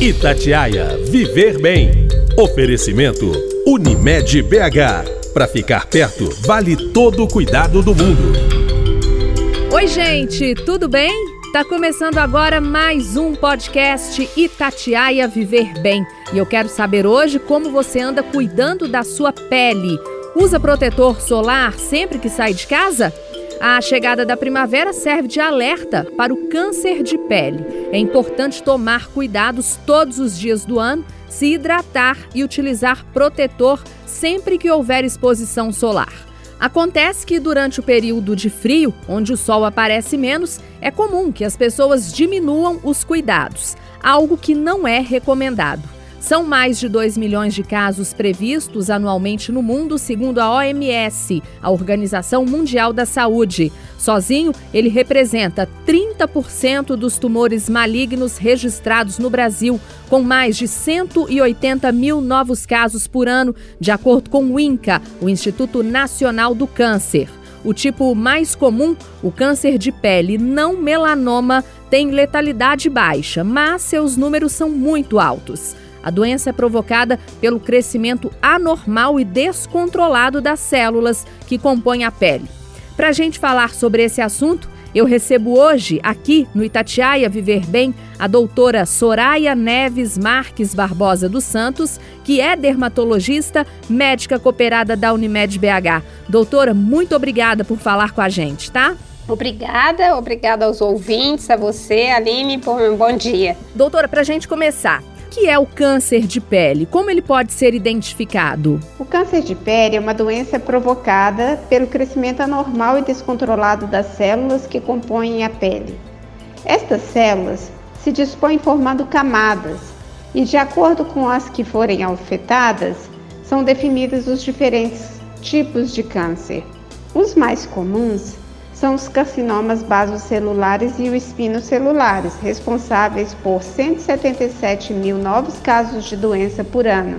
Itatiaia Viver Bem. Oferecimento Unimed BH. Para ficar perto, vale todo o cuidado do mundo. Oi, gente, tudo bem? Tá começando agora mais um podcast Itatiaia Viver Bem. E eu quero saber hoje como você anda cuidando da sua pele. Usa protetor solar sempre que sai de casa? A chegada da primavera serve de alerta para o câncer de pele. É importante tomar cuidados todos os dias do ano, se hidratar e utilizar protetor sempre que houver exposição solar. Acontece que durante o período de frio, onde o sol aparece menos, é comum que as pessoas diminuam os cuidados, algo que não é recomendado. São mais de 2 milhões de casos previstos anualmente no mundo, segundo a OMS, a Organização Mundial da Saúde. Sozinho, ele representa 30% dos tumores malignos registrados no Brasil, com mais de 180 mil novos casos por ano, de acordo com o INCA, o Instituto Nacional do Câncer. O tipo mais comum, o câncer de pele não melanoma, tem letalidade baixa, mas seus números são muito altos. A doença é provocada pelo crescimento anormal e descontrolado das células que compõem a pele. Para a gente falar sobre esse assunto, eu recebo hoje, aqui no Itatiaia Viver Bem, a doutora Soraya Neves Marques Barbosa dos Santos, que é dermatologista, médica cooperada da Unimed BH. Doutora, muito obrigada por falar com a gente, tá? Obrigada, obrigada aos ouvintes, a você, Aline, por um bom dia. Doutora, para a gente começar, que é o câncer de pele? Como ele pode ser identificado? O câncer de pele é uma doença provocada pelo crescimento anormal e descontrolado das células que compõem a pele. Estas células se dispõem formando camadas e, de acordo com as que forem afetadas, são definidos os diferentes tipos de câncer. Os mais comuns são os carcinomas basocelulares e os espinocelulares, responsáveis por 177 mil novos casos de doença por ano.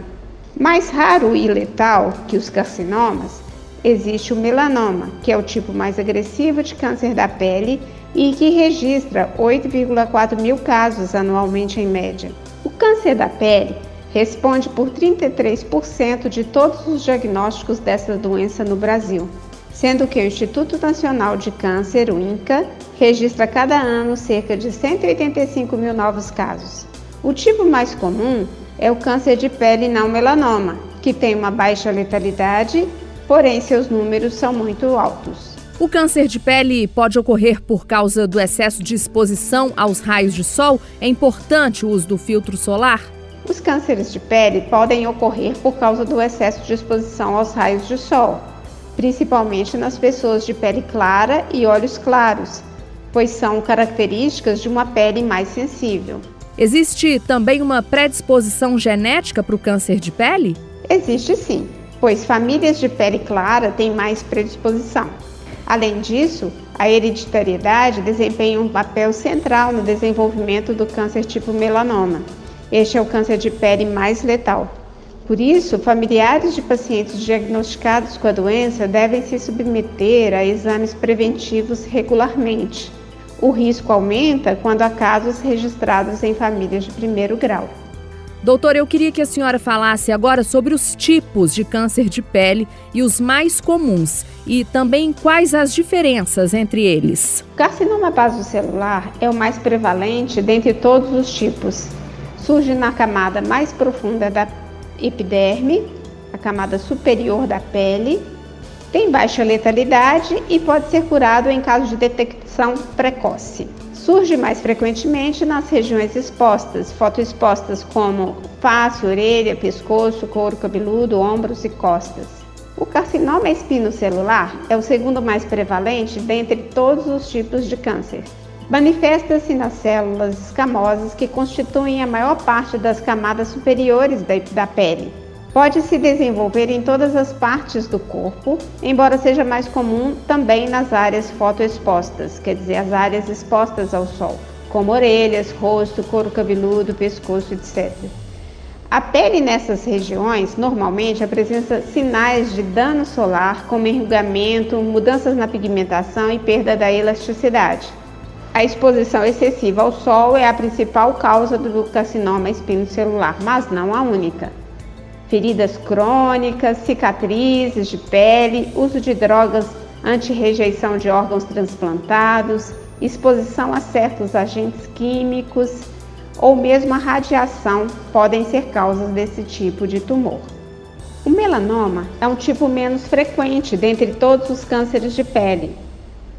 Mais raro e letal que os carcinomas, existe o melanoma, que é o tipo mais agressivo de câncer da pele e que registra 8,4 mil casos anualmente em média. O câncer da pele responde por 33% de todos os diagnósticos dessa doença no Brasil sendo que o Instituto Nacional de Câncer, o INCA, registra cada ano cerca de 185 mil novos casos. O tipo mais comum é o câncer de pele não melanoma, que tem uma baixa letalidade, porém seus números são muito altos. O câncer de pele pode ocorrer por causa do excesso de exposição aos raios de sol? É importante o uso do filtro solar? Os cânceres de pele podem ocorrer por causa do excesso de exposição aos raios de sol, principalmente nas pessoas de pele clara e olhos claros, pois são características de uma pele mais sensível. Existe também uma predisposição genética para o câncer de pele? Existe sim, pois famílias de pele clara têm mais predisposição. Além disso, a hereditariedade desempenha um papel central no desenvolvimento do câncer tipo melanoma. Este é o câncer de pele mais letal. Por isso, familiares de pacientes diagnosticados com a doença devem se submeter a exames preventivos regularmente. O risco aumenta quando há casos registrados em famílias de primeiro grau. Doutor, eu queria que a senhora falasse agora sobre os tipos de câncer de pele e os mais comuns e também quais as diferenças entre eles. O carcinoma basocelular é o mais prevalente dentre todos os tipos. Surge na camada mais profunda da epiderme, a camada superior da pele, tem baixa letalidade e pode ser curado em caso de detecção precoce. Surge mais frequentemente nas regiões expostas, fotoexpostas como face, orelha, pescoço, couro cabeludo, ombros e costas. O carcinoma espinocelular é o segundo mais prevalente dentre todos os tipos de câncer. Manifesta-se nas células escamosas que constituem a maior parte das camadas superiores da, pele. Pode se desenvolver em todas as partes do corpo, embora seja mais comum também nas áreas fotoexpostas, quer dizer, as áreas expostas ao sol, como orelhas, rosto, couro cabeludo, pescoço, etc. A pele nessas regiões normalmente apresenta sinais de dano solar, como enrugamento, mudanças na pigmentação e perda da elasticidade. A exposição excessiva ao sol é a principal causa do carcinoma espinocelular, mas não a única. Feridas crônicas, cicatrizes de pele, uso de drogas anti-rejeição de órgãos transplantados, exposição a certos agentes químicos ou mesmo a radiação podem ser causas desse tipo de tumor. O melanoma é um tipo menos frequente dentre todos os cânceres de pele.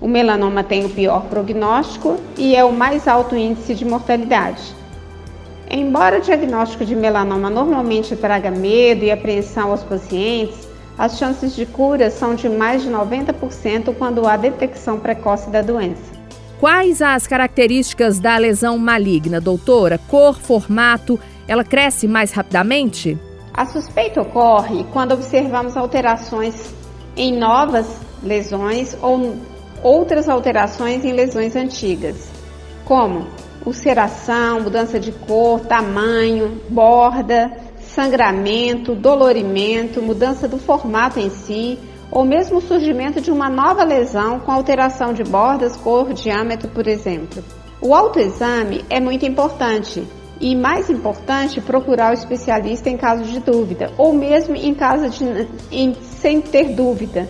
O melanoma tem o pior prognóstico e é o mais alto índice de mortalidade. Embora o diagnóstico de melanoma normalmente traga medo e apreensão aos pacientes, as chances de cura são de mais de 90% quando há detecção precoce da doença. Quais as características da lesão maligna, doutora? Cor, formato, ela cresce mais rapidamente? A suspeita ocorre quando observamos alterações em novas lesões ou outras alterações em lesões antigas, como ulceração, mudança de cor, tamanho, borda, sangramento, dolorimento, mudança do formato em si, ou mesmo o surgimento de uma nova lesão com alteração de bordas, cor, diâmetro, por exemplo. O autoexame é muito importante e, mais importante, procurar o especialista em caso de dúvida ou mesmo em caso de em, sem ter dúvida,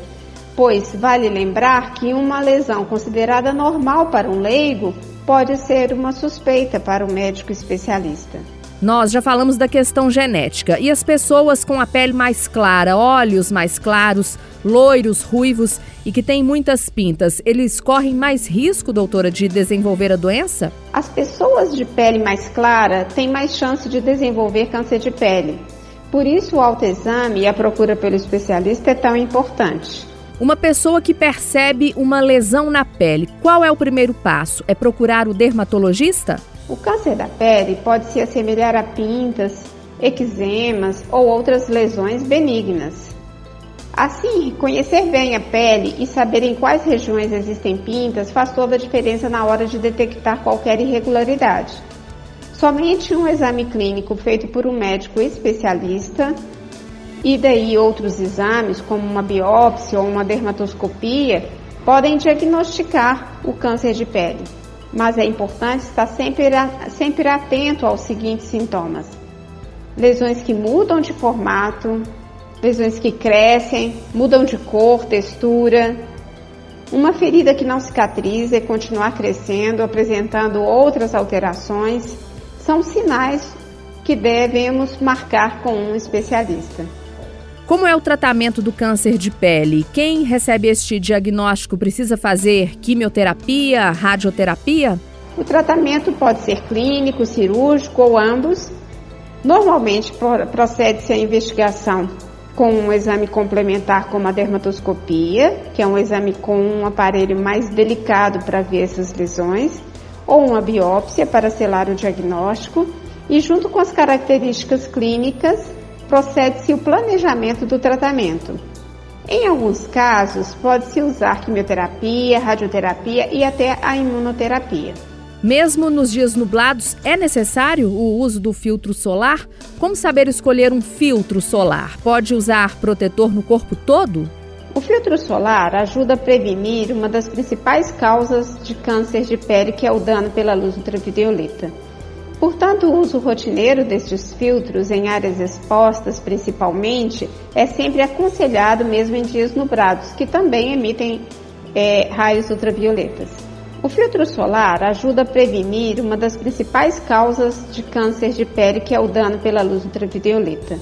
pois vale lembrar que uma lesão considerada normal para um leigo pode ser uma suspeita para o médico especialista. Nós já falamos da questão genética e as pessoas com a pele mais clara, olhos mais claros, loiros, ruivos e que têm muitas pintas, eles correm mais risco, doutora, de desenvolver a doença? As pessoas de pele mais clara têm mais chance de desenvolver câncer de pele. Por isso, o autoexame e a procura pelo especialista é tão importante. Uma pessoa que percebe uma lesão na pele, qual é o primeiro passo? É procurar o dermatologista? O câncer da pele pode se assemelhar a pintas, eczemas ou outras lesões benignas. Assim, conhecer bem a pele e saber em quais regiões existem pintas faz toda a diferença na hora de detectar qualquer irregularidade. Somente um exame clínico feito por um médico especialista e daí outros exames, como uma biópsia ou uma dermatoscopia, podem diagnosticar o câncer de pele. Mas é importante estar sempre, sempre atento aos seguintes sintomas: lesões que mudam de formato, lesões que crescem, mudam de cor, textura, uma ferida que não cicatriza e continuar crescendo, apresentando outras alterações, são sinais que devemos marcar com um especialista. Como é o tratamento do câncer de pele? Quem recebe este diagnóstico precisa fazer quimioterapia, radioterapia? O tratamento pode ser clínico, cirúrgico ou ambos. Normalmente procede-se a investigação com um exame complementar como a dermatoscopia, que é um exame com um aparelho mais delicado para ver essas lesões, ou uma biópsia para selar o diagnóstico, e junto com as características clínicas, procede-se o planejamento do tratamento. Em alguns casos, pode-se usar quimioterapia, radioterapia e até a imunoterapia. Mesmo nos dias nublados, é necessário o uso do filtro solar? Como saber escolher um filtro solar? Pode usar protetor no corpo todo? O filtro solar ajuda a prevenir uma das principais causas de câncer de pele, que é o dano pela luz ultravioleta. Portanto, o uso rotineiro destes filtros em áreas expostas, principalmente, é sempre aconselhado mesmo em dias nublados, que também emitem é, raios ultravioletas. O filtro solar ajuda a prevenir uma das principais causas de câncer de pele, que é o dano pela luz ultravioleta.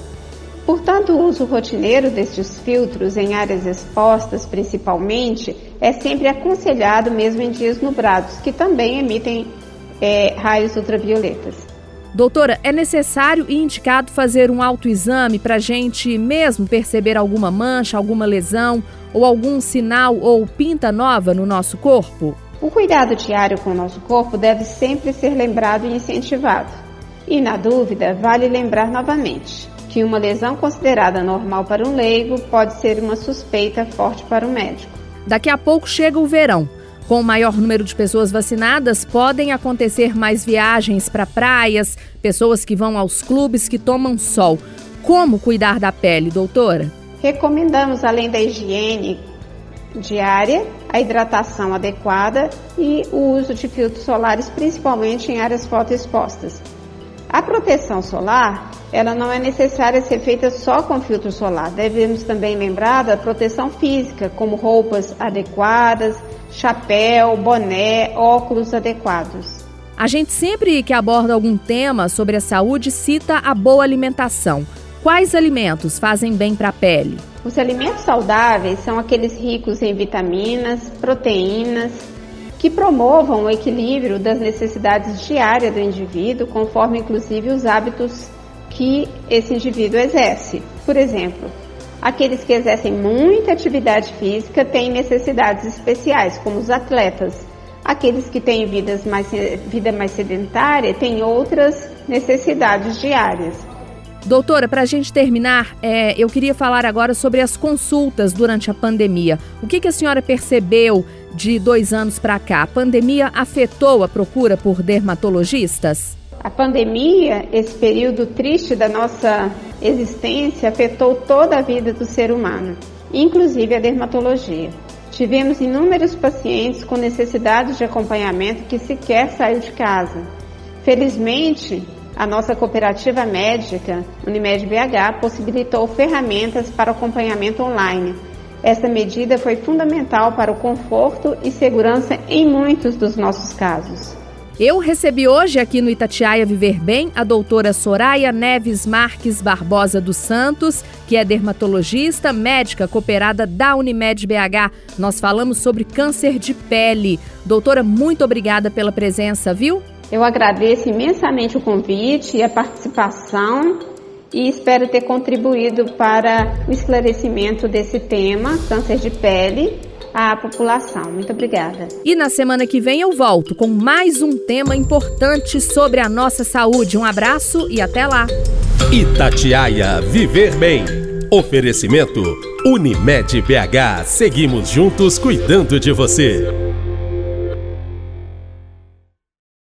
Portanto, o uso rotineiro destes filtros em áreas expostas, principalmente, é sempre aconselhado mesmo em dias nublados, que também emitem é, raios ultravioletas. Doutora, é necessário e indicado fazer um autoexame para a gente mesmo perceber alguma mancha, alguma lesão ou algum sinal ou pinta nova no nosso corpo? O cuidado diário com o nosso corpo deve sempre ser lembrado e incentivado. E, na dúvida, vale lembrar novamente que uma lesão considerada normal para um leigo pode ser uma suspeita forte para o médico. Daqui a pouco chega o verão. Com o maior número de pessoas vacinadas, podem acontecer mais viagens para praias, pessoas que vão aos clubes que tomam sol. Como cuidar da pele, doutora? Recomendamos, além da higiene diária, a hidratação adequada e o uso de filtros solares, principalmente em áreas fotoexpostas. A proteção solar, ela não é necessária ser feita só com filtro solar. Devemos também lembrar da proteção física, como roupas adequadas, chapéu, boné, óculos adequados. A gente sempre que aborda algum tema sobre a saúde cita a boa alimentação. Quais alimentos fazem bem para a pele? Os alimentos saudáveis são aqueles ricos em vitaminas, proteínas, que promovam o equilíbrio das necessidades diárias do indivíduo, conforme inclusive os hábitos que esse indivíduo exerce. Por exemplo, aqueles que exercem muita atividade física têm necessidades especiais, como os atletas. Aqueles que têm vidas mais, vida mais sedentária têm outras necessidades diárias. Doutora, para a gente terminar, é, eu queria falar agora sobre as consultas durante a pandemia. O que, que a senhora percebeu de dois anos para cá? A pandemia afetou a procura por dermatologistas? A pandemia, esse período triste da nossa existência, afetou toda a vida do ser humano, inclusive a dermatologia. Tivemos inúmeros pacientes com necessidades de acompanhamento que sequer saiu de casa. Felizmente, a nossa cooperativa médica, Unimed BH, possibilitou ferramentas para acompanhamento online. Essa medida foi fundamental para o conforto e segurança em muitos dos nossos casos. Eu recebi hoje aqui no Itatiaia Viver Bem a doutora Soraya Neves Marques Barbosa dos Santos, que é dermatologista, médica cooperada da Unimed BH. Nós falamos sobre câncer de pele. Doutora, muito obrigada pela presença, viu? Eu agradeço imensamente o convite e a participação e espero ter contribuído para o esclarecimento desse tema, câncer de pele à população. Muito obrigada. E na semana que vem eu volto com mais um tema importante sobre a nossa saúde. Um abraço e até lá. Itatiaia Viver Bem. Oferecimento Unimed BH. Seguimos juntos cuidando de você.